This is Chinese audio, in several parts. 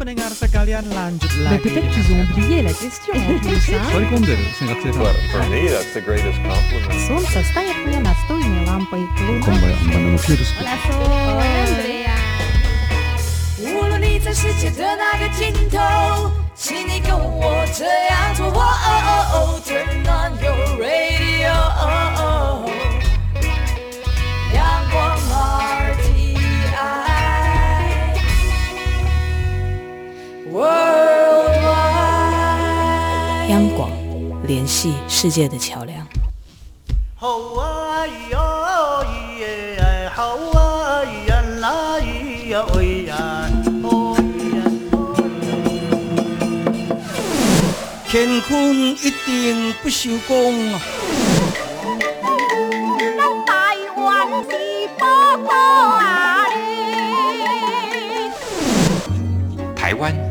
pendengar sekalian lanjut Mais lagi. peut-être qu'ils ont oublié la question en plus. hein. 座り込んでる生活で Well, for me, that's the greatest compliment. Солнце станет мне настольной лампой. 今晩很棒的 Q です。 Andrea. 无论你在世界的哪个尽头，请你跟我这样做。哦哦哦，Turn on your radio，阳 央广联系世界的桥梁。好啊咿呀咿耶，好啊咿呀啦咿呀喂呀，哦咿呀。乾坤一定不朽功啊！台湾是宝岛啊哩。台湾有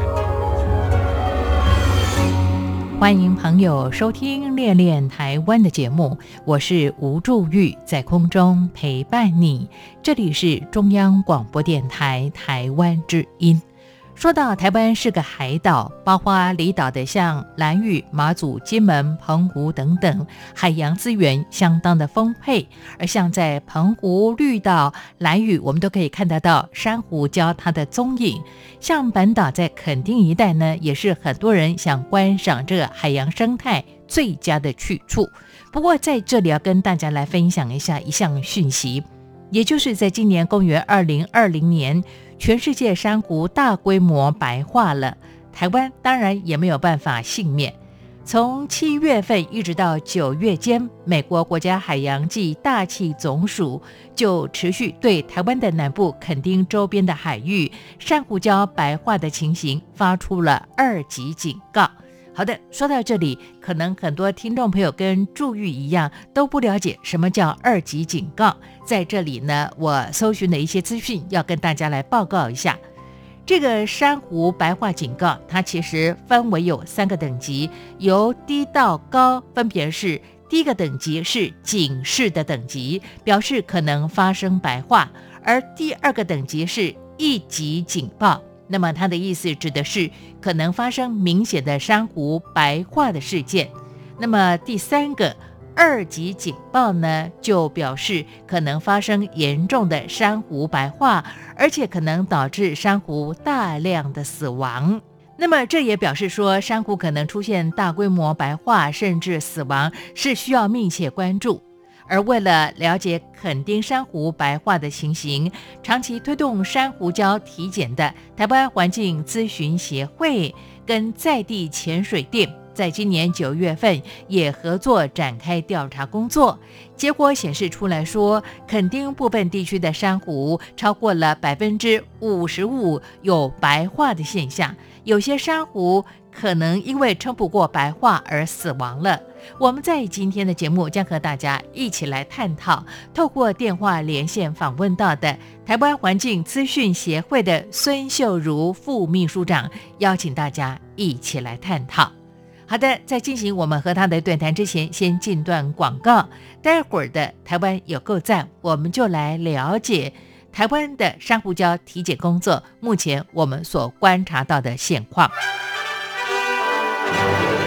欢迎朋友收听《恋恋台湾》的节目，我是吴祝玉，在空中陪伴你。这里是中央广播电台台湾之音。说到台湾是个海岛，包括离岛的像兰屿、马祖、金门、澎湖等等，海洋资源相当的丰沛。而像在澎湖、绿岛、兰屿，我们都可以看得到珊瑚礁它的踪影。像本岛在垦丁一带呢，也是很多人想观赏这个海洋生态最佳的去处。不过在这里要跟大家来分享一下一项讯息，也就是在今年公元二零二零年，全世界珊瑚大规模白化了，台湾当然也没有办法幸免。从七月份一直到九月间，美国国家海洋暨大气总署就持续对台湾的南部垦丁周边的海域珊瑚礁白化的情形发出了二级警告。好的，说到这里，可能很多听众朋友跟祝玉一样都不了解什么叫二级警告。在这里呢，我搜寻的一些资讯要跟大家来报告一下。这个珊瑚白化警告，它其实分为有三个等级，由低到高，分别是第一个等级是警示的等级，表示可能发生白化；而第二个等级是一级警报。那么它的意思指的是可能发生明显的珊瑚白化的事件。那么第三个二级警报呢，就表示可能发生严重的珊瑚白化，而且可能导致珊瑚大量的死亡。那么这也表示说，珊瑚可能出现大规模白化甚至死亡，是需要密切关注。而为了了解垦丁珊瑚白化的情形，长期推动珊瑚礁体检的台湾环境咨询协会跟在地潜水店，在今年九月份也合作展开调查工作。结果显示出来说，垦丁部分地区的珊瑚超过了百分之五十五有白化的现象，有些珊瑚可能因为撑不过白化而死亡了。我们在今天的节目将和大家一起来探讨，透过电话连线访问到的台湾环境资讯协会的孙秀如副秘书长，邀请大家一起来探讨。好的，在进行我们和他的对谈之前，先进段广告。待会儿的台湾有够赞，我们就来了解台湾的珊瑚礁体检工作目前我们所观察到的现况。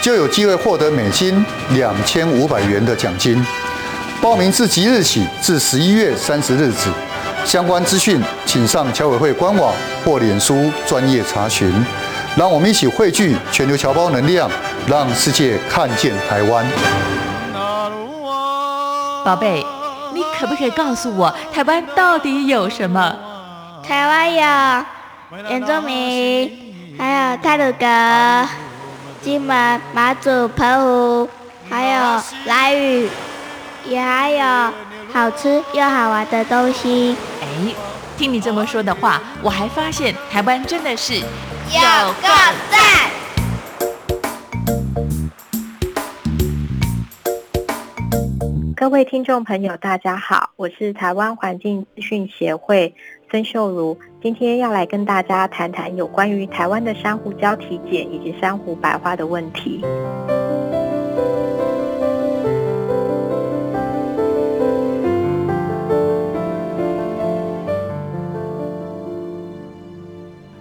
就有机会获得美金两千五百元的奖金。报名自即日起至十一月三十日止。相关资讯请上侨委会官网或脸书专业查询。让我们一起汇聚全球侨胞能量，让世界看见台湾。宝贝，你可不可以告诉我，台湾到底有什么？台湾有原住民，还有泰鲁格、金门、马祖、澎湖，还有兰屿，也还有好吃又好玩的东西。哎，听你这么说的话，我还发现台湾真的是有够赞！各位听众朋友，大家好，我是台湾环境资讯协会孙秀如，今天要来跟大家谈谈有关于台湾的珊瑚礁体检以及珊瑚白化的问题。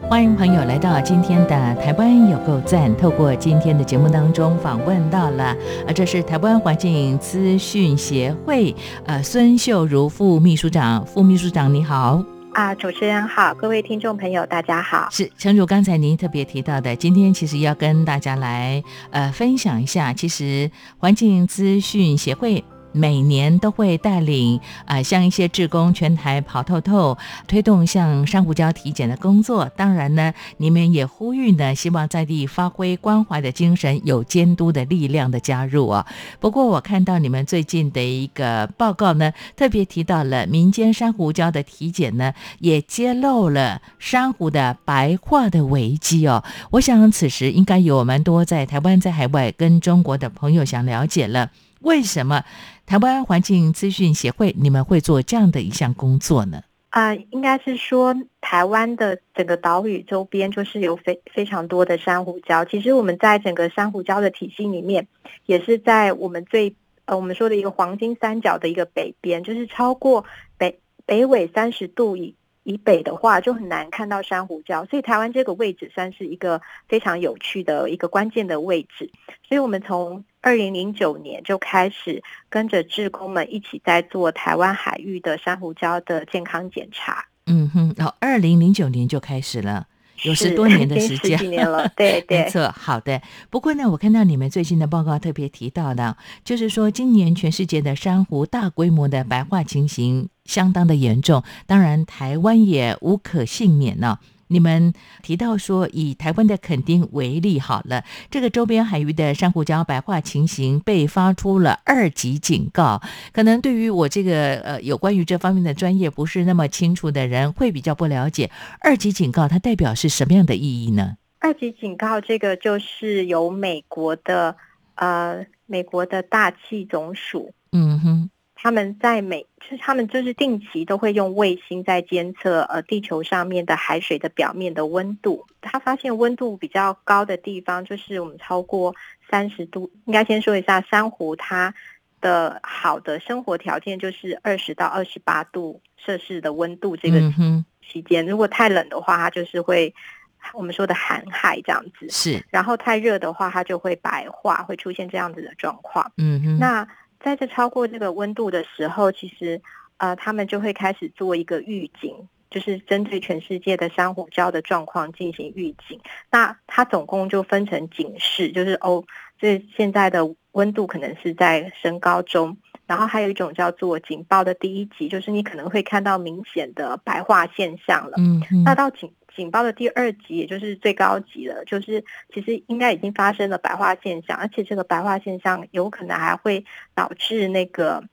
欢迎朋友来到今天的台湾有够赞。透过今天的节目当中访问到了，呃，这是台湾环境资讯协会呃孙秀如副秘书长，副秘书长你好。啊，主持人好，各位听众朋友大家好。是，诚如刚才您特别提到的，今天其实要跟大家来呃分享一下，其实环境资讯协会。每年都会带领啊，像一些志工全台跑透透，推动像珊瑚礁体检的工作。当然呢，你们也呼吁呢，希望在地发挥关怀的精神，有监督的力量的加入啊。不过我看到你们最近的一个报告呢，特别提到了民间珊瑚礁的体检呢，也揭露了珊瑚的白化的危机哦。我想此时应该有蛮多在台湾、在海外跟中国的朋友想了解了。为什么台湾环境资讯协会你们会做这样的一项工作呢？啊、应该是说台湾的整个岛屿周边就是有非非常多的珊瑚礁。其实我们在整个珊瑚礁的体系里面，也是在我们最呃我们说的一个黄金三角的一个北边，就是超过北北纬三十度以以北的话，就很难看到珊瑚礁。所以台湾这个位置算是一个非常有趣的一个关键的位置。所以我们从二零零九年就开始跟着志工们一起在做台湾海域的珊瑚礁的健康检查。嗯哼，然后二零零九年就开始了。有十多年的 时间，十几年了 对对没错。好的，不过呢，我看到你们最新的报告特别提到的，就是说今年全世界的珊瑚大规模的白化情形相当的严重，当然台湾也无可幸免呢、你们提到说，以台湾的垦丁为例，好了，这个周边海域的珊瑚礁白化情形被发出了二级警告。可能对于我这个呃有关于这方面的专业不是那么清楚的人，会比较不了解二级警告它代表是什么样的意义呢？二级警告这个就是由美国的呃美国的大气总署，嗯哼，他们在每就是他们就是定期都会用卫星在监测呃地球上面的海水的表面的温度。他发现温度比较高的地方，就是我们超过三十度。应该先说一下珊瑚它的好的生活条件就是二十到二十八度摄氏的温度这个期间。如果太冷的话，它就是会我们说的寒害这样子。是，然后太热的话，它就会白化，会出现这样子的状况。嗯哼，那在这超过这个温度的时候，其实呃，他们就会开始做一个预警，就是针对全世界的珊瑚礁的状况进行预警。那它总共就分成警示，就是哦，这现在的温度可能是在升高中。然后还有一种叫做警报的第一级，就是你可能会看到明显的白化现象了。嗯哼，那到警警报的第二级，也就是最高级了，就是其实应该已经发生了白化现象，而且这个白化现象有可能还会导致那个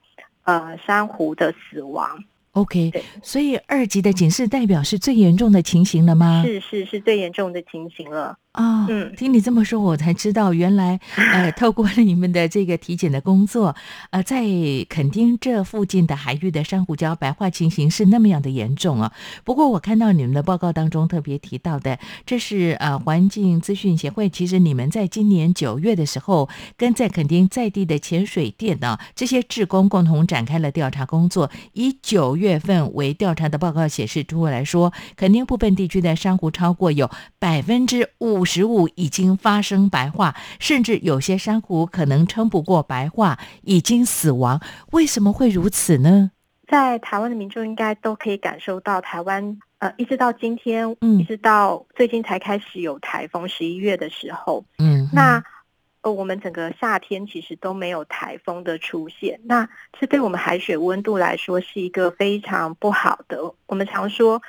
呃珊瑚的死亡。OK，所以二级的警示代表是最严重的情形了吗？是是是最严重的情形了。啊、嗯听你这么说，我才知道原来 呃，透过了你们的这个体检的工作，呃，在垦丁这附近的海域的珊瑚礁白化情形是那么样的严重啊。不过我看到你们的报告当中特别提到的，这是呃环境资讯协会，其实你们在今年九月的时候，跟在垦丁在地的潜水店呢、这些志工共同展开了调查工作，以九月份为调查的报告显示出来说，垦丁部分地区的珊瑚超过有百分之五十五已经发生白化，甚至有些珊瑚可能撑不过白化，已经死亡。为什么会如此呢？在台湾的民众应该都可以感受到，台湾呃一直到今天，嗯一直到最近才开始有台风，十一月的时候，嗯，那呃，我们整个夏天其实都没有台风的出现，那这对我们海水温度来说是一个非常不好的。我们常说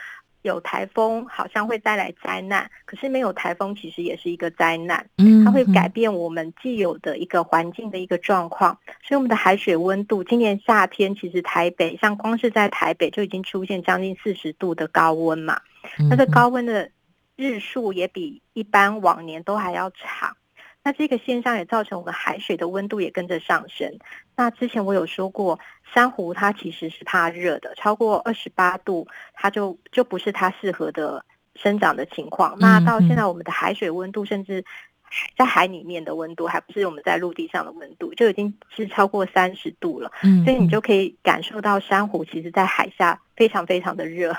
有台风好像会带来灾难，可是没有台风其实也是一个灾难，嗯它会改变我们既有的一个环境的一个状况。所以我们的海水温度，今年夏天其实台北像光是在台北就已经出现将近四十度的高温嘛，那这高温的日数也比一般往年都还要长。那这个现象也造成我们海水的温度也跟着上升。那之前我有说过，珊瑚它其实是怕热的，超过二十八度，它就就不是它适合的生长的情况。那到现在我们的海水温度，甚至在海里面的温度，还不是我们在陆地上的温度，就已经是超过三十度了。嗯所以你就可以感受到珊瑚其实在海下非常非常的热。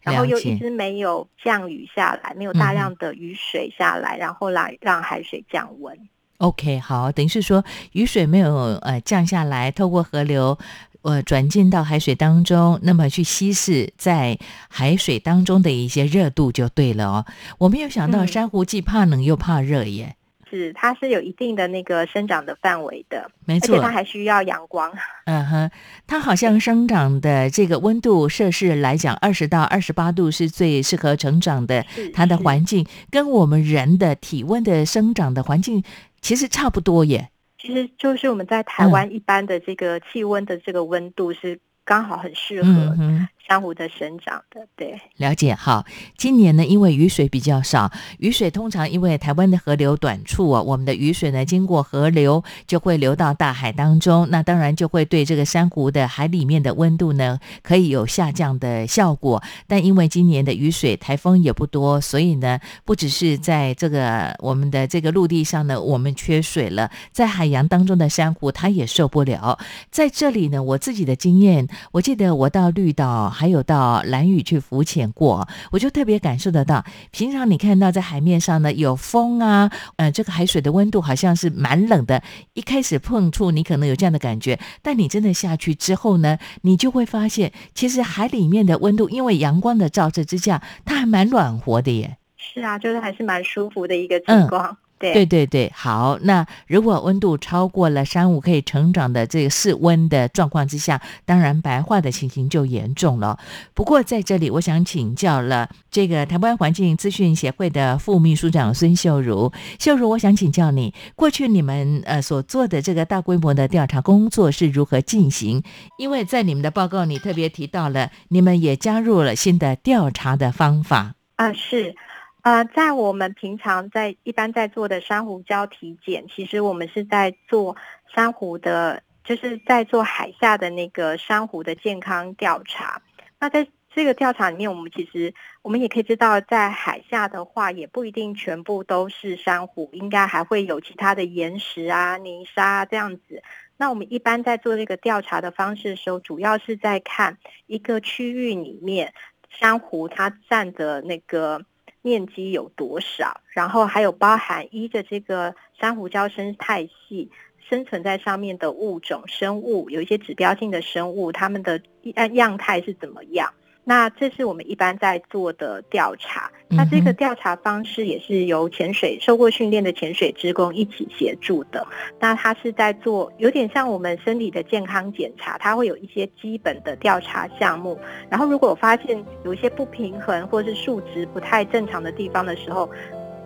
然后又一直没有降雨下来，没有大量的雨水下来，然后来让海水降温。OK，好，等于是说雨水没有呃降下来，透过河流呃转进到海水当中，那么去稀释在海水当中的一些热度就对了哦。我没有想到嗯珊瑚既怕冷又怕热耶。是，它是有一定的那个生长的范围的，没错而且它还需要阳光。嗯哼，它好像生长的这个温度摄氏来讲，二十到二十八度是最适合成长的，它的环境跟我们人的体温的生长的环境其实差不多耶。其实就是我们在台湾一般的这个气温的这个温度是刚好很适嗯合哼。珊瑚的生长的。对，了解好，今年呢，因为雨水比较少，雨水通常因为台湾的河流短处啊，我们的雨水呢经过河流就会流到大海当中，那当然就会对这个珊瑚的海里面的温度呢可以有下降的效果。但因为今年的雨水台风也不多，所以呢，不只是在这个我们的这个陆地上呢，我们缺水了，在海洋当中的珊瑚它也受不了。在这里呢，我自己的经验，我记得我到绿岛还有到蓝屿去浮潜过，我就特别感受得到，平常你看到在海面上呢有风啊，呃，这个海水的温度好像是蛮冷的，一开始碰触你可能有这样的感觉，但你真的下去之后呢，你就会发现，其实海里面的温度因为阳光的照射之下，它还蛮暖和的耶。是啊，就是还是蛮舒服的一个情况。对对对对，好。那如果温度超过了珊瑚可以成长的这个室温的状况之下，当然白化的情形就严重了。不过在这里，我想请教了这个台湾环境资讯协会的副秘书长孙秀如。秀如，我想请教你，过去你们呃所做的这个大规模的调查工作是如何进行？因为在你们的报告里特别提到了，你们也加入了新的调查的方法。啊、是。呃，在我们平常在一般在做的珊瑚礁体检，其实我们是在做珊瑚的，就是在做海下的那个珊瑚的健康调查。那在这个调查里面，我们其实我们也可以知道，在海下的话，也不一定全部都是珊瑚，应该还会有其他的岩石啊、泥沙这样子。那我们一般在做这个调查的方式的时候，主要是在看一个区域里面珊瑚它占的那个。面积有多少？然后还有包含依着这个珊瑚礁生态系生存在上面的物种生物，有一些指标性的生物，它们的样样态是怎么样？那这是我们一般在做的调查。那这个调查方式也是由潜水受过训练的潜水职工一起协助的。那他是在做有点像我们身体的健康检查，它会有一些基本的调查项目。然后如果发现有一些不平衡或是数值不太正常的地方的时候，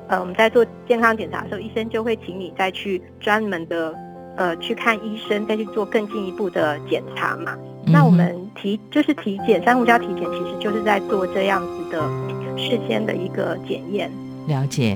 呃，我们在做健康检查的时候，医生就会请你再去专门的呃去看医生，再去做更进一步的检查嘛。那我们体就是体检，珊瑚礁体检其实就是在做这样子的事先的一个检验。了解。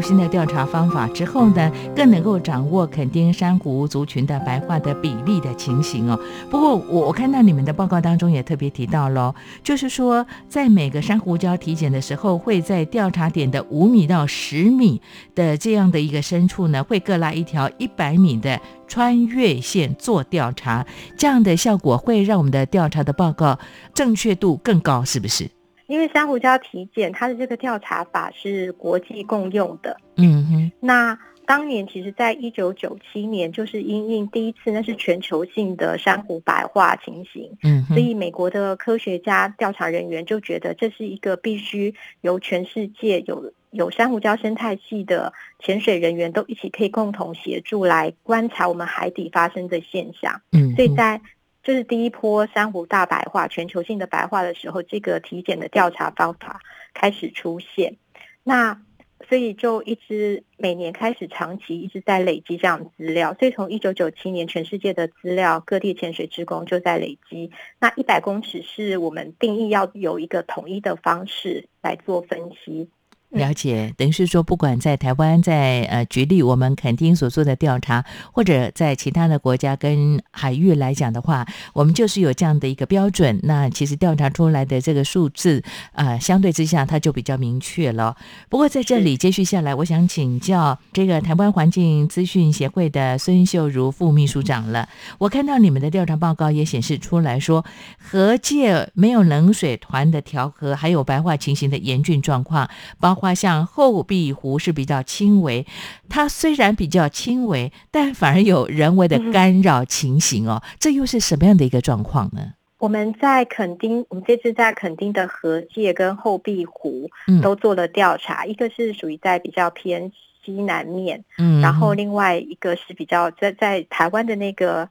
新的调查方法之后呢，更能够掌握垦丁珊瑚族群的白化的比例的情形哦。不过我我看到你们的报告当中也特别提到喽，就是说在每个珊瑚礁体检的时候，会在调查点的五米到十米的这样的一个深处呢，会各拉一条一百米的穿越线做调查，这样的效果会让我们的调查的报告正确度更高，是不是？因为珊瑚礁体检，它的这个调查法是国际共用的。嗯哼，那当年其实，在一九九七年，就是因应第一次，那是全球性的珊瑚白化情形。嗯，所以美国的科学家、调查人员就觉得这是一个必须由全世界有有珊瑚礁生态系的潜水人员都一起可以共同协助来观察我们海底发生的现象。嗯，所以在就是第一波珊瑚大白化、全球性的白化的时候，这个体检的调查方法开始出现。那所以就一直每年开始长期一直在累积这样的资料。所以从一九九七年，全世界的资料，各地潜水职工就在累积。那一百公尺是我们定义要有一个统一的方式来做分析。了解，等于是说，不管在台湾，在呃，举例我们垦丁所做的调查，或者在其他的国家跟海域来讲的话，我们就是有这样的一个标准。那其实调查出来的这个数字，呃，相对之下它就比较明确了。不过在这里接续下来，我想请教这个台湾环境资讯协会的孙秀如副秘书长了。我看到你们的调查报告也显示出来说，河界没有冷水团的调和，还有白化情形的严峻状况，包括像后壁湖是比较轻微，它虽然比较轻微，但反而有人为的干扰情形哦，这又是什么样的一个状况呢？我们在垦丁，我们这次在垦丁的河界跟后壁湖嗯。都做了调查，一个是属于在比较偏西南面，嗯。然后另外一个是比较在在台湾的那个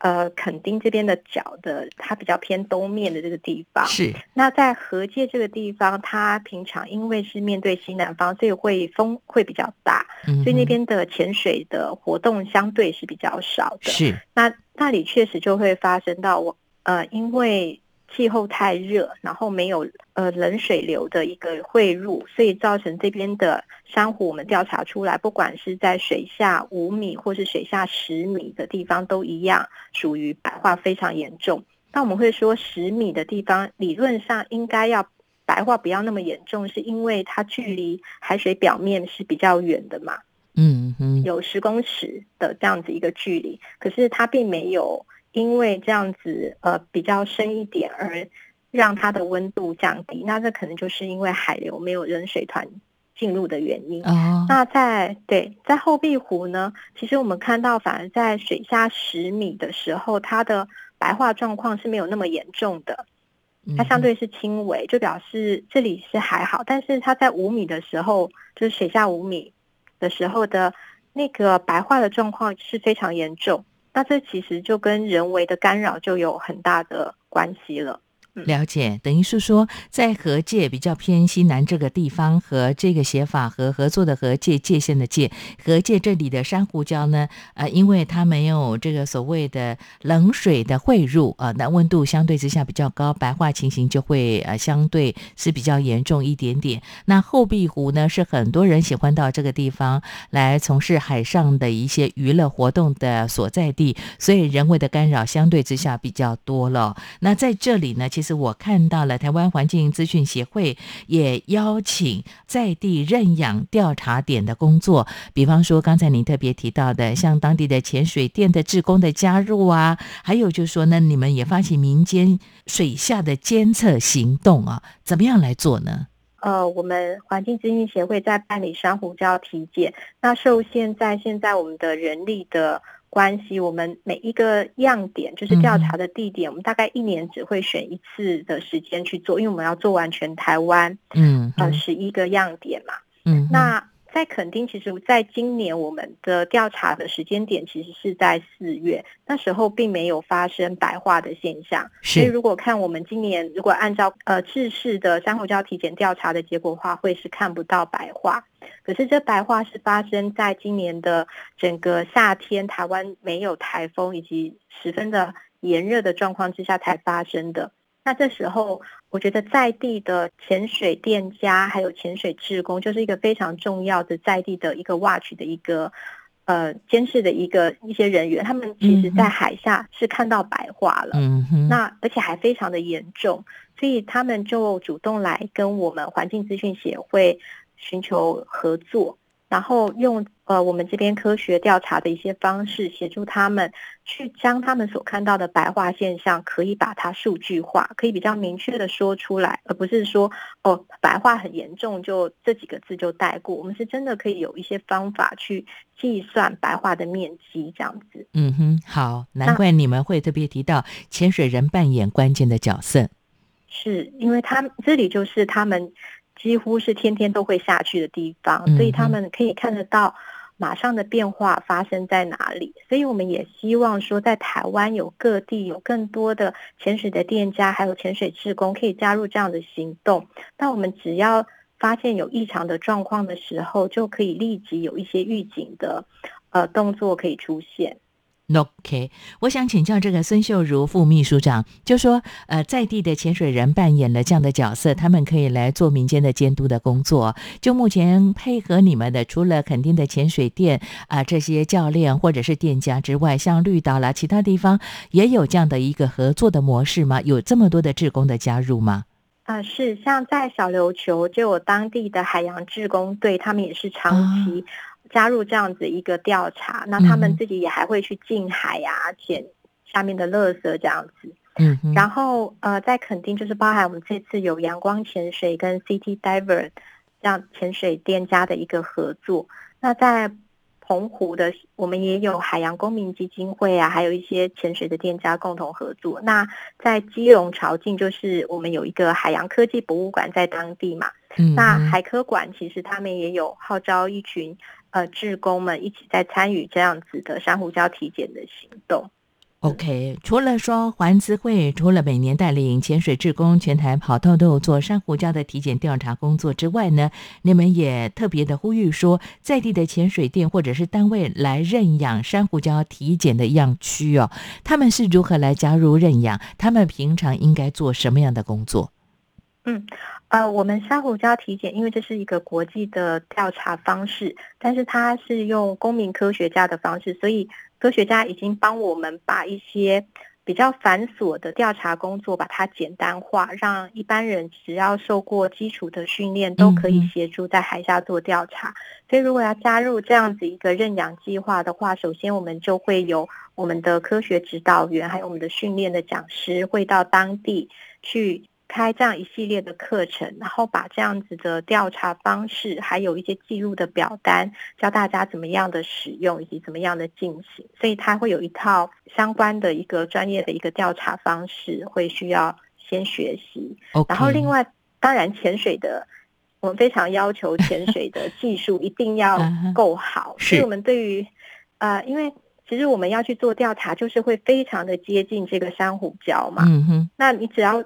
呃垦丁这边的角的，它比较偏东面的这个地方。是那在河界这个地方，它平常因为是面对西南方，所以会风会比较大，嗯所以那边的潜水的活动相对是比较少的。是那那里确实就会发生到我呃，因为气候太热，然后没有呃冷水流的一个汇入，所以造成这边的珊瑚，我们调查出来，不管是在水下五米或是水下十米的地方都一样，属于白化非常严重。那我们会说十米的地方，理论上应该要白化不要那么严重，是因为它距离海水表面是比较远的嘛。嗯嗯有十公尺的这样子一个距离，可是它并没有因为这样子呃比较深一点而让它的温度降低，那这可能就是因为海流没有扔水团进入的原因。哦那在对在后壁湖呢，其实我们看到反而在水下十米的时候，它的白化状况是没有那么严重的。它相对是轻微，就表示这里是还好，但是它在五米的时候，就是水下五米的时候的那个白化的状况是非常严重。那这其实就跟人为的干扰就有很大的关系了。了解，等于是说，在河界比较偏西南这个地方和这个写法和合作的河界界限的界，河界这里的珊瑚礁呢，呃，因为它没有这个所谓的冷水的汇入啊、那温度相对之下比较高，白化情形就会呃相对是比较严重一点点。那后壁湖呢，是很多人喜欢到这个地方来从事海上的一些娱乐活动的所在地，所以人为的干扰相对之下比较多了。那在这里呢，其其实我看到了台湾环境资讯协会也邀请在地认养调查点的工作，比方说刚才您特别提到的，像当地的潜水店的职工的加入啊，还有就是说呢，你们也发起民间水下的监测行动啊，怎么样来做呢？呃，我们环境资讯协会在办理珊瑚礁体检，那受限在现在我们的人力的关系，我们每一个样点就是调查的地点，我们大概一年只会选一次的时间去做，因为我们要做完全台湾，嗯呃，十一个样点嘛。嗯，那在垦丁，其实在今年我们的调查的时间点其实是在四月，那时候并没有发生白化的现象。所以如果看我们今年，如果按照呃制式的珊瑚礁体检调查的结果的话，会是看不到白化。可是这白化是发生在今年的整个夏天，台湾没有台风以及十分的炎热的状况之下才发生的。那这时候，我觉得在地的潜水店家还有潜水志工，就是一个非常重要的在地的一个 watch 的一个呃监视的一个一些人员，他们其实在海下是看到白化了，嗯哼，那而且还非常的严重，所以他们就主动来跟我们环境资讯协会寻求合作。然后用呃我们这边科学调查的一些方式，协助他们去将他们所看到的白化现象，可以把它数据化，可以比较明确的说出来，而不是说哦白化很严重就这几个字就带过。我们是真的可以有一些方法去计算白化的面积，这样子。嗯哼，好，难怪你们会特别提到潜水人扮演关键的角色，是因为他这里就是他们。几乎是天天都会下去的地方，所以他们可以看得到马上的变化发生在哪里。所以我们也希望说，在台湾有各地有更多的潜水的店家，还有潜水志工可以加入这样的行动。那我们只要发现有异常的状况的时候，就可以立即有一些预警的呃动作可以出现。OK，我想请教这个孙秀如副秘书长，就说呃，在地的潜水人扮演了这样的角色，他们可以来做民间的监督的工作。就目前配合你们的，除了肯定的潜水店啊这些教练或者是店家之外，像绿岛啦，其他地方也有这样的一个合作的模式吗？有这么多的志工的加入吗？啊，是像在小琉球就有当地的海洋志工队，他们也是长期。加入这样子一个调查，那他们自己也还会去近海呀，捡下面的垃圾这样子。嗯，然后呃，在垦丁就是包含我们这次有阳光潜水跟 City Diver 这样潜水店家的一个合作。那在澎湖的，我们也有海洋公民基金会啊，还有一些潜水的店家共同合作。那在基隆潮境，就是我们有一个海洋科技博物馆在当地嘛。嗯，那海科馆其实他们也有号召一群。呃，志工们一起在参与这样子的珊瑚礁体检的行动。OK，除了说环资会，除了每年带领潜水志工全台跑透透做珊瑚礁的体检调查工作之外呢，你们也特别的呼吁说，在地的潜水店或者是单位来认养珊瑚礁体检的样区哦，他们是如何来加入认养？他们平常应该做什么样的工作？嗯。呃，我们珊瑚礁体检，因为这是一个国际的调查方式，但是它是用公民科学家的方式，所以科学家已经帮我们把一些比较繁琐的调查工作把它简单化，让一般人只要受过基础的训练都可以协助在海下做调查。所以如果要加入这样子一个认养计划的话，首先我们就会有我们的科学指导员，还有我们的训练的讲师会到当地去。开这样一系列的课程，然后把这样子的调查方式，还有一些记录的表单，教大家怎么样的使用以及怎么样的进行。所以它会有一套相关的一个专业的一个调查方式，会需要先学习。然后另外，当然潜水的，我们非常要求潜水的技术一定要 够好。所以我们对于呃，因为其实我们要去做调查，就是会非常的接近这个珊瑚礁嘛。嗯哼，那你只要。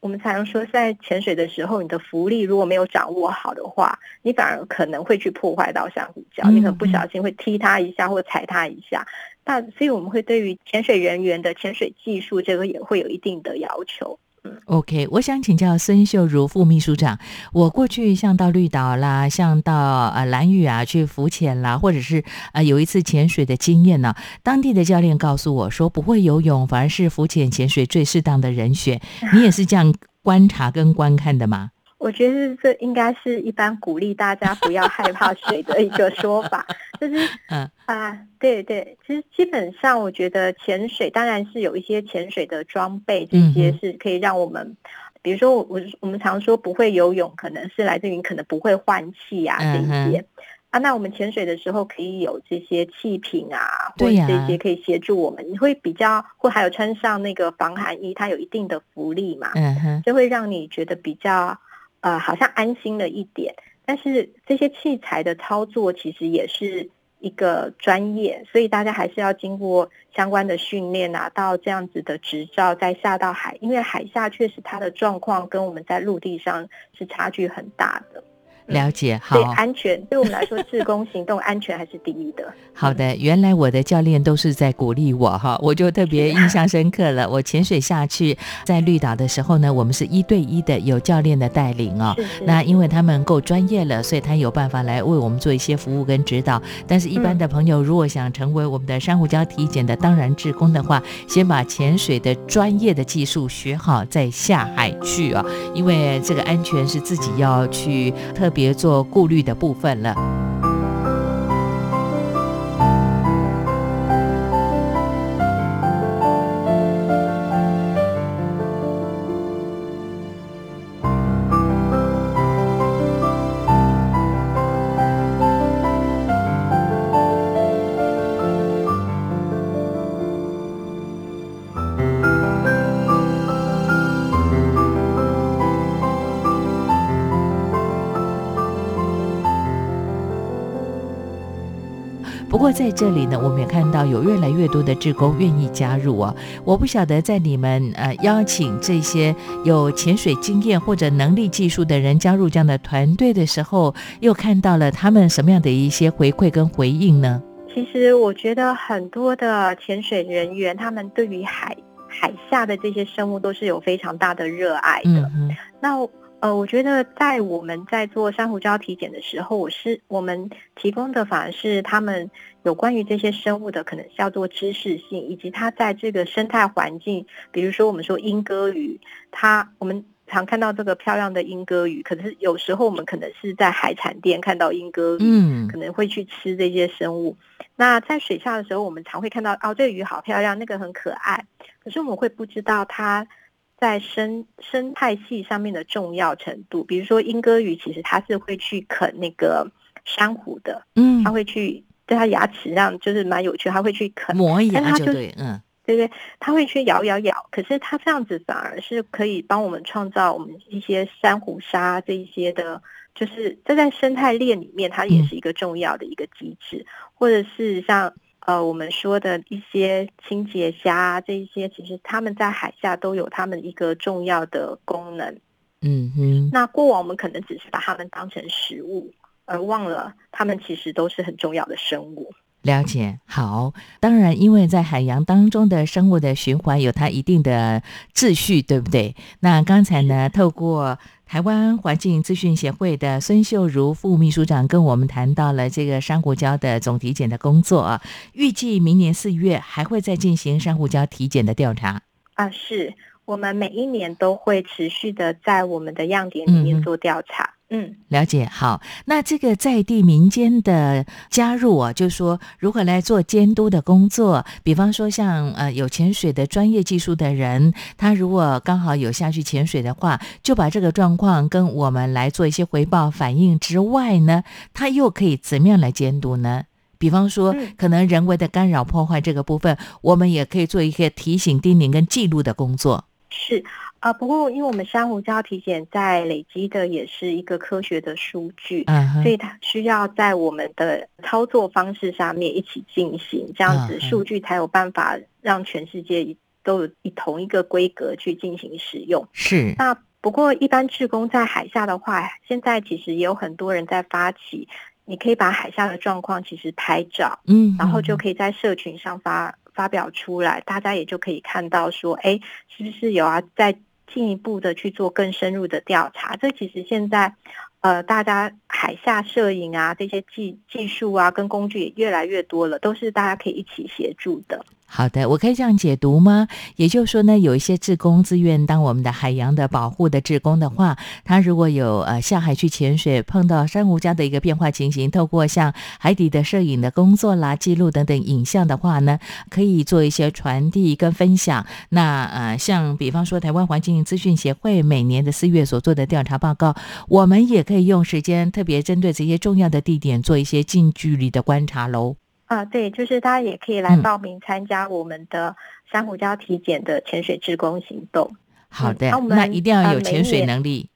我们常说，在潜水的时候，你的浮力如果没有掌握好的话，你反而可能会去破坏到珊瑚礁，你可能不小心会踢它一下或踩它一下。那所以我们会对于潜水人员的潜水技术，这个也会有一定的要求。OK，我想请教孙秀如副秘书长，我过去像到绿岛啦，像到呃蓝屿啊去浮潜啦，或者是呃有一次潜水的经验呢，当地的教练告诉我说，不会游泳反而是浮潜潜水最适当的人选。你也是这样观察跟观看的吗？我觉得这应该是一般鼓励大家不要害怕水的一个说法，就是嗯。啊，对对，其实基本上我觉得潜水当然是有一些潜水的装备，这些是可以让我们，比如说我我我们常说不会游泳，可能是来自于可能不会换气啊这些。啊，那我们潜水的时候可以有这些气瓶啊，或者这些可以协助我们，你会比较或还有穿上那个防寒衣，它有一定的浮力嘛，嗯哼，就会让你觉得比较。呃，好像安心了一点，但是这些器材的操作其实也是一个专业，所以大家还是要经过相关的训练，拿到这样子的执照，再下到海，因为海下确实它的状况跟我们在陆地上是差距很大的。了解，好对，安全对我们来说，志工行动安全还是第一的。好的，原来我的教练都是在鼓励我哈，我就特别印象深刻了。我潜水下去，在绿岛的时候呢，我们是一对一的，有教练的带领哦。是是那因为他们够专业了，所以他有办法来为我们做一些服务跟指导。但是，一般的朋友如果想成为我们的珊瑚礁体检的当然志工的话，先把潜水的专业的技术学好，再下海去啊，因为这个安全是自己要去特别别做顾虑的部分了。过在这里呢，我们也看到有越来越多的志工愿意加入啊。我不晓得在你们呃邀请这些有潜水经验或者能力技术的人加入这样的团队的时候，又看到了他们什么样的一些回馈跟回应呢？其实我觉得很多的潜水人员，他们对于海海下的这些生物都是有非常大的热爱的。嗯那呃，我觉得在我们在做珊瑚礁体检的时候，我是我们提供的反而是他们有关于这些生物的可能叫做知识性，以及它在这个生态环境，比如说我们说莺歌鱼，它我们常看到这个漂亮的莺歌鱼，可是有时候我们可能是在海产店看到莺歌鱼，嗯可能会去吃这些生物。那在水下的时候，我们常会看到哦，这个鱼好漂亮，那个很可爱，可是我们会不知道它。在生生态系上面的重要程度，比如说莺歌鱼，其实它是会去啃那个珊瑚的，嗯它会去对它牙齿上就是蛮有趣，它会去啃，磨牙但它就嗯。对对，它会去咬咬咬，可是它这样子反而是可以帮我们创造我们一些珊瑚沙这一些的，就是这在生态链里面，它也是一个重要的一个机制，或者是像。呃，我们说的一些清洁虾啊，这一些其实他们在海下都有他们一个重要的功能。嗯哼，那过往我们可能只是把它们当成食物，而忘了它们其实都是很重要的生物。了解，好。当然，因为在海洋当中的生物的循环有它一定的秩序，对不对？那刚才呢，透过台湾环境资讯协会的孙秀如副秘书长跟我们谈到了这个珊瑚礁的总体检的工作啊，预计明年四月还会再进行珊瑚礁体检的调查啊，是我们每一年都会持续的在我们的样点里面做调查。嗯，了解。好，那这个在地民间的加入啊，就是说如何来做监督的工作，比方说像呃有潜水的专业技术的人，他如果刚好有下去潜水的话，就把这个状况跟我们来做一些回报反应之外呢，他又可以怎么样来监督呢？比方说，可能人为的干扰破坏这个部分，我们也可以做一些提醒、叮咛跟记录的工作。是。啊，不过因为我们珊瑚礁体检在累积的也是一个科学的数据，嗯，所以它需要在我们的操作方式上面一起进行，这样子数据才有办法让全世界都有以同一个规格去进行使用。是。那不过一般志工在海下的话，现在其实也有很多人在发起，你可以把海下的状况其实拍照，嗯，然后就可以在社群上发发表出来，大家也就可以看到说，哎，是不是有啊在。进一步的去做更深入的调查，这其实现在，呃，大家海下摄影啊这些技技术啊跟工具也越来越多了，都是大家可以一起协助的。好的，我可以这样解读吗？也就是说呢，有一些志工自愿当我们的海洋的保护的志工的话，他如果有呃下海去潜水，碰到珊瑚礁的一个变化情形，透过像海底的摄影的工作啦、记录等等影像的话呢，可以做一些传递跟分享。那呃，像比方说台湾环境资讯协会每年的四月所做的调查报告，我们也可以用时间特别针对这些重要的地点做一些近距离的观察喽。啊，对，就是大家也可以来报名参加我们的珊瑚礁体检的潜水志工行动。好的，嗯、那一定要有潜水能力。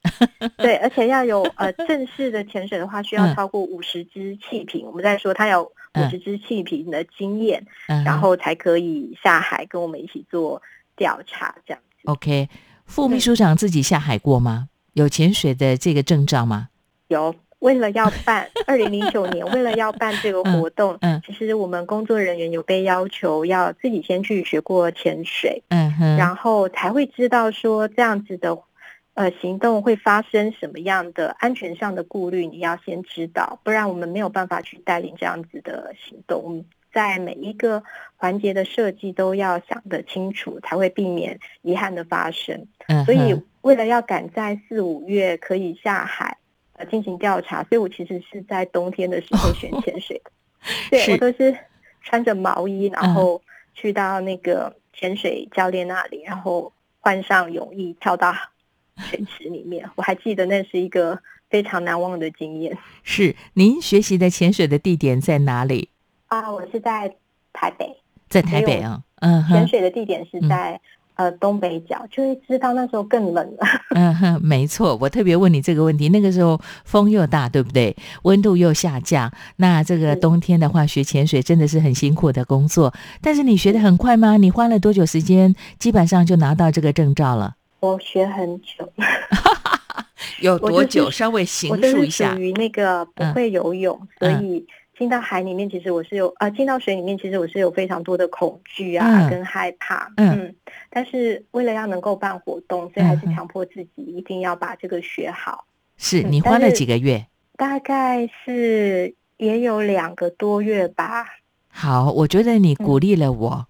对，而且要有呃正式的潜水的话，需要超过五十支气瓶。我们在说他有五十支气瓶的经验，嗯、然后才可以下海跟我们一起做调查这样子。OK，副秘书长自己下海过吗？有潜水的这个证照吗？有。为了要办 二零零九年，为了要办这个活动，嗯嗯其实我们工作人员有被要求要自己先去学过潜水，嗯哼，然后才会知道说这样子的呃行动会发生什么样的安全上的顾虑，你要先知道，不然我们没有办法去带领这样子的行动。我们在每一个环节的设计都要想得清楚，才会避免遗憾的发生。嗯所以为了要赶在四五月可以下海呃进行调查，所以我其实是在冬天的时候选潜水的。对我都是穿着毛衣，然嗯后去到那个潜水教练那里，然后换上泳衣跳到水池里面。我还记得那是一个非常难忘的经验 是您学习的潜水的地点在哪里？啊！我是在台北，在台北啊，嗯，潜水的地点是在、呃东北角，就会知道那时候更冷了。嗯哼，没错，我特别问你这个问题。那个时候风又大，对不对？温度又下降，那这个冬天的话，学潜水真的是很辛苦的工作。但是你学的很快吗？你花了多久时间？基本上就拿到这个证照了？我学很久，有多久？就是稍微形述一下属。于那个不嗯会游泳，所嗯以进到海里面，其实我是有呃，进到水里面，其实我是有非常多的恐惧啊，嗯跟害怕，嗯但是为了要能够办活动，所以还是强迫自己一定要把这个学好。是嗯你花了几个月？大概是也有两个多月吧，好，我觉得你鼓励了我。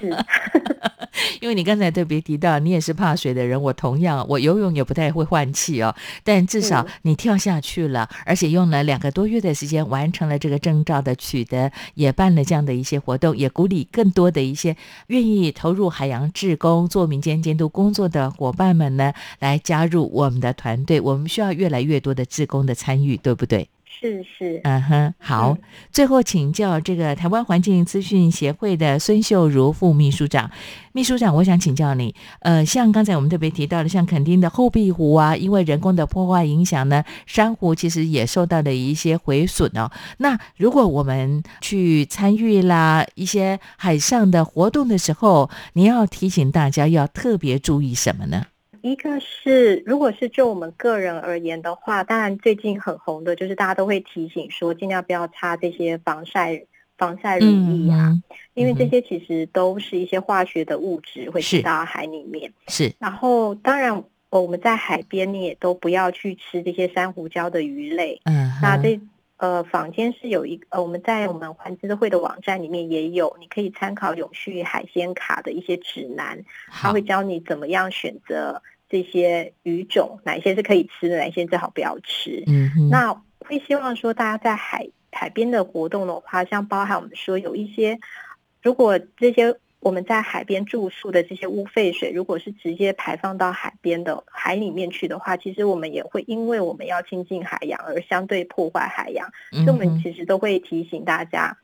是 因为你刚才特别提到，你也是怕水的人，我同样，我游泳也不太会换气哦，但至少嗯你跳下去了，而且用了两个多月的时间完成了这个证照的取得，也办了这样的一些活动，也鼓励更多的一些愿意投入海洋志工、做民间监督工作的伙伴们呢，来加入我们的团队。我们需要越来越多的志工的参与，对不对？是是，嗯哼，好。最后请教这个台湾环境资讯协会的孙秀如副秘书长，秘书长，我想请教你，呃，像刚才我们特别提到的，像垦丁的后壁湖啊，因为人工的破坏影响呢，珊瑚其实也受到了一些毁损哦。那如果我们去参与啦一些海上的活动的时候，你要提醒大家要特别注意什么呢？一个是，如果是就我们个人而言的话，当然最近很红的就是大家都会提醒说，尽量不要擦这些防晒防晒乳液啊，嗯，因为这些其实都是一些化学的物质会是进到海里面。是，然后，当然我们在海边，你也都不要去吃这些珊瑚礁的鱼类。嗯，那这呃，坊间是有一呃，我们在我们环资会的网站里面也有，你可以参考永续海鲜卡的一些指南，它会，教你怎么样选择这些鱼种，哪一些是可以吃的，哪一些最好不要吃。嗯哼，那会希望说，大家在海海边的活动的话，像包含我们说有一些，如果这些我们在海边住宿的这些污废水，如果是直接排放到海边的海里面去的话，其实我们也会因为我们要亲近海洋而相对破坏海洋，所以我们其实都会提醒大家，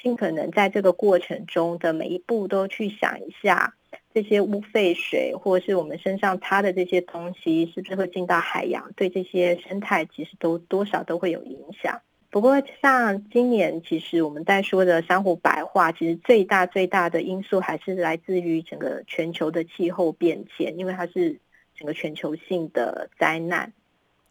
尽可能在这个过程中的每一步都去想一下。这些污废水，或者是我们身上擦的这些东西，是不是会进到海洋？对这些生态其实都多少都会有影响。不过，像今年其实我们在说的珊瑚白化，其实最大最大的因素还是来自于整个全球的气候变迁，因为它是整个全球性的灾难。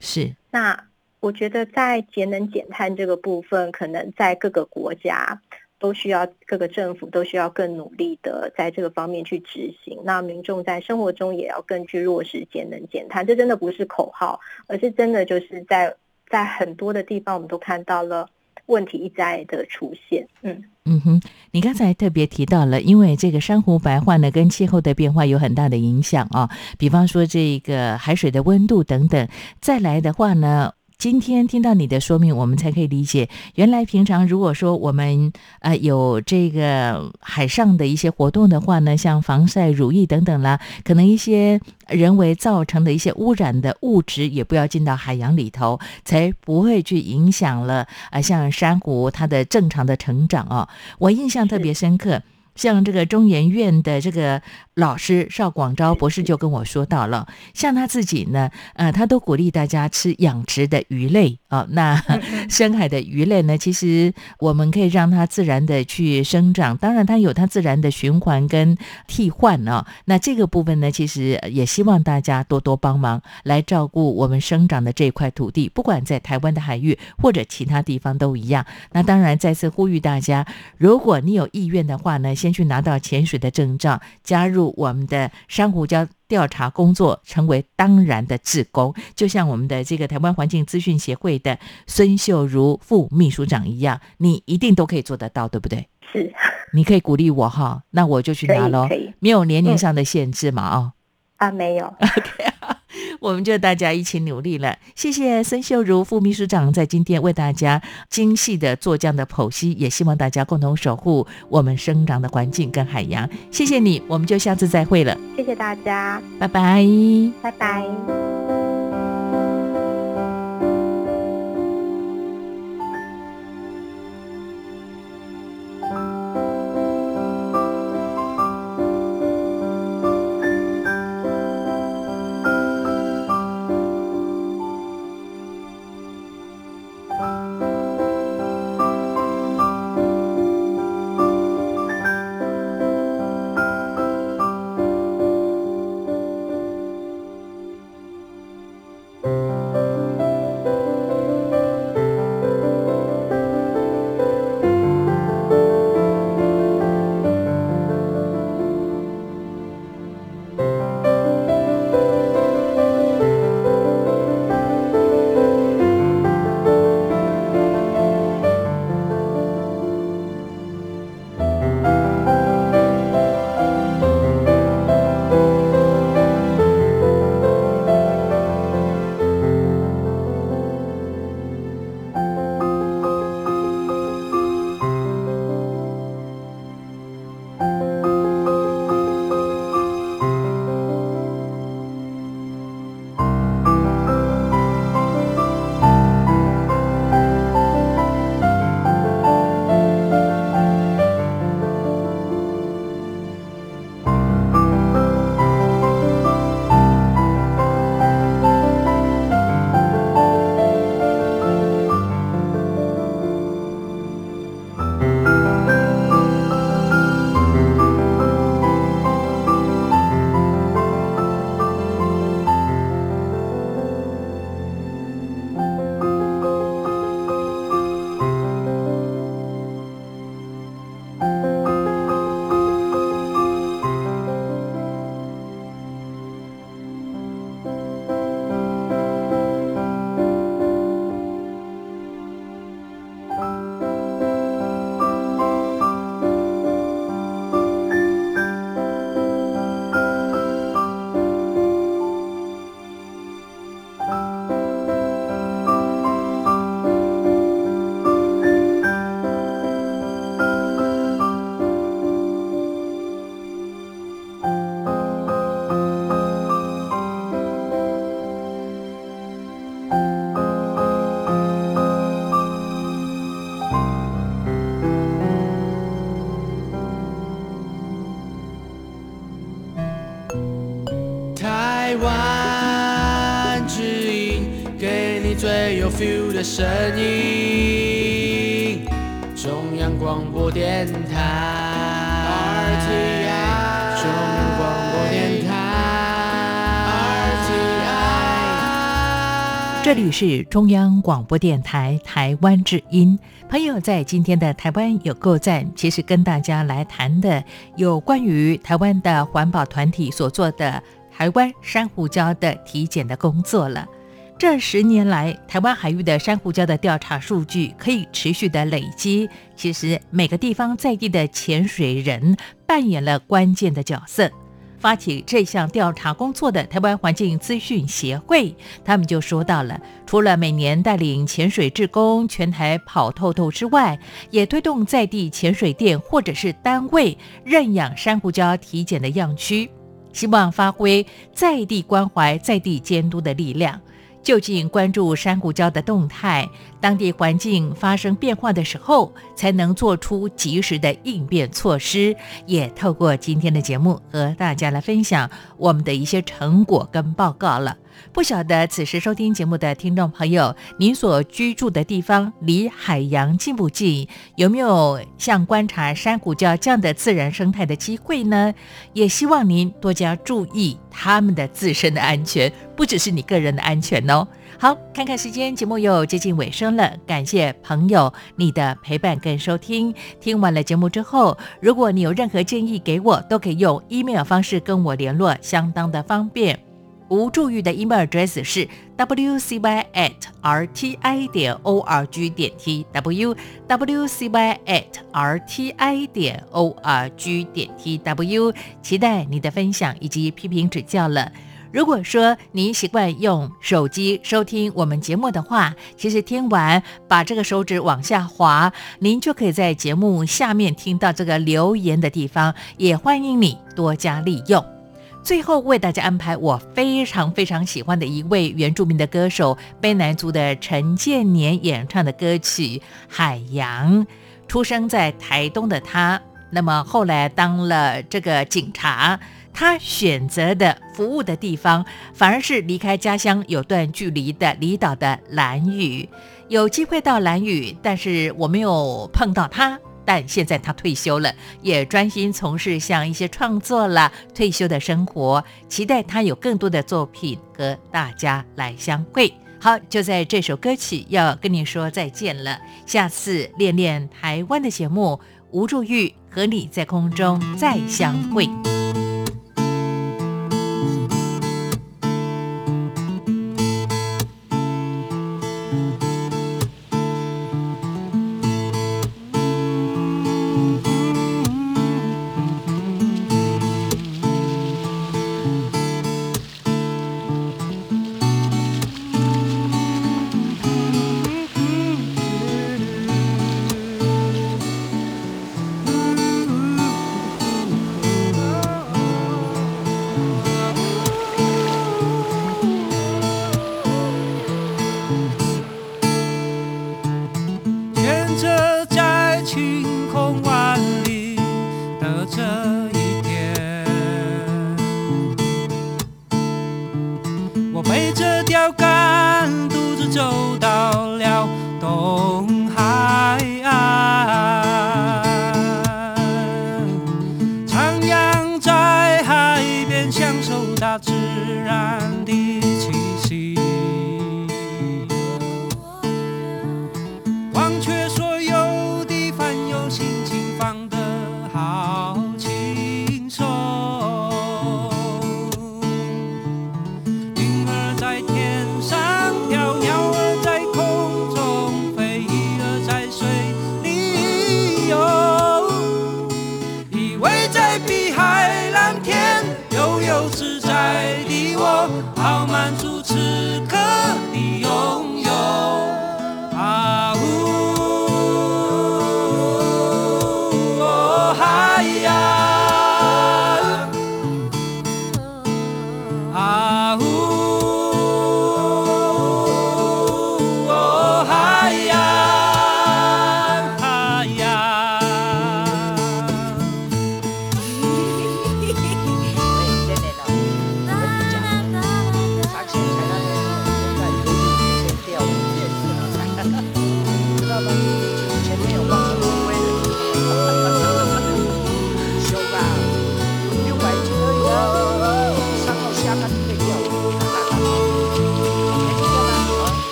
是，那我觉得在节能减碳这个部分，可能在各个国家都需要各个政府都需要更努力的在这个方面去执行。那民众在生活中也要更去落实节能减碳，这真的不是口号，而是真的就是在在很多的地方我们都看到了问题一再的出现。嗯。嗯哼，你刚才特别提到了，因为这个珊瑚白化呢，跟气候的变化有很大的影响啊。比方说这个海水的温度等等。再来的话呢，今天听到你的说明，我们才可以理解，原来平常如果说我们呃有这个海上的一些活动的话呢，像防晒、乳液等等啦，可能一些人为造成的一些污染的物质也不要进到海洋里头，才不会去影响了啊、呃像珊瑚它的正常的成长哦。我印象特别深刻。像这个中研院的这个老师邵广昭博士就跟我说到了，像他自己呢，呃，他都鼓励大家吃养殖的鱼类啊、那 深海的鱼类呢，其实我们可以让它自然的去生长，当然它有它自然的循环跟替换啊、那这个部分呢，其实也希望大家多多帮忙来照顾我们生长的这块土地，不管在台湾的海域或者其他地方都一样。那当然再次呼吁大家，如果你有意愿的话呢，先去拿到潜水的证照，加入我们的珊瑚礁调查工作，成为当然的志工，就像我们的这个台湾环境资讯协会的孙秀如副秘书长一样，你一定都可以做得到，对不对？是。你可以鼓励我哈，那我就去拿喽没有年龄上的限制嘛，哦。啊，没有，我们就大家一起努力了。谢谢孙秀如副秘书长在今天为大家精细的做这样的剖析，也希望大家共同守护我们生长的环境跟海洋。谢谢你，我们就下次再会了，谢谢大家，拜拜。拜拜。声音。中央广播电台中央广播电台。这里是中央广播电台台湾之音。朋友在今天的台湾有够赞，其实跟大家来谈的有关于台湾的环保团体所做的台湾珊瑚礁的体检的工作了。这十年来，台湾海域的珊瑚礁的调查数据可以持续的累积。其实每个地方在地的潜水人扮演了关键的角色。发起这项调查工作的台湾环境资讯协会，他们就说到了，除了每年带领潜水志工全台跑透透之外，也推动在地潜水店或者是单位认养珊瑚礁体检的样区，希望发挥在地关怀、在地监督的力量。就近关注山谷礁的动态，当地环境发生变化的时候，才能做出及时的应变措施。也透过今天的节目和大家来分享我们的一些成果跟报告了。不晓得此时收听节目的听众朋友，您所居住的地方离海洋近不近？有没有像观察珊瑚礁这样的自然生态的机会呢？也希望您多加注意他们的自身的安全，不只是你个人的安全哦。好，看看时间，节目又接近尾声了，感谢朋友你的陪伴跟收听。听完了节目之后，如果你有任何建议给我，都可以用 email 方式跟我联络，相当的方便。无助玉的 email address 是 wcy at rti 点 org 点 tw wcy at rti 点 org 点 tw，期待你的分享以及批评指教了。如果说您习惯用手机收听我们节目的话，其实听完把这个手指往下滑，您就可以在节目下面听到这个留言的地方，也欢迎你多加利用。最后为大家安排我非常非常喜欢的一位原住民的歌手卑南族的陈建年演唱的歌曲《海洋》。出生在台东的他，那么后来当了这个警察，他选择的服务的地方反而是离开家乡有段距离的离岛的兰屿。有机会到兰屿，但是我没有碰到他。但现在他退休了，也专心从事像一些创作啦，退休的生活。期待他有更多的作品和大家来相会。好，就在这首歌曲要跟你说再见了。下次练练台湾的节目，吴祝玉和你在空中再相会。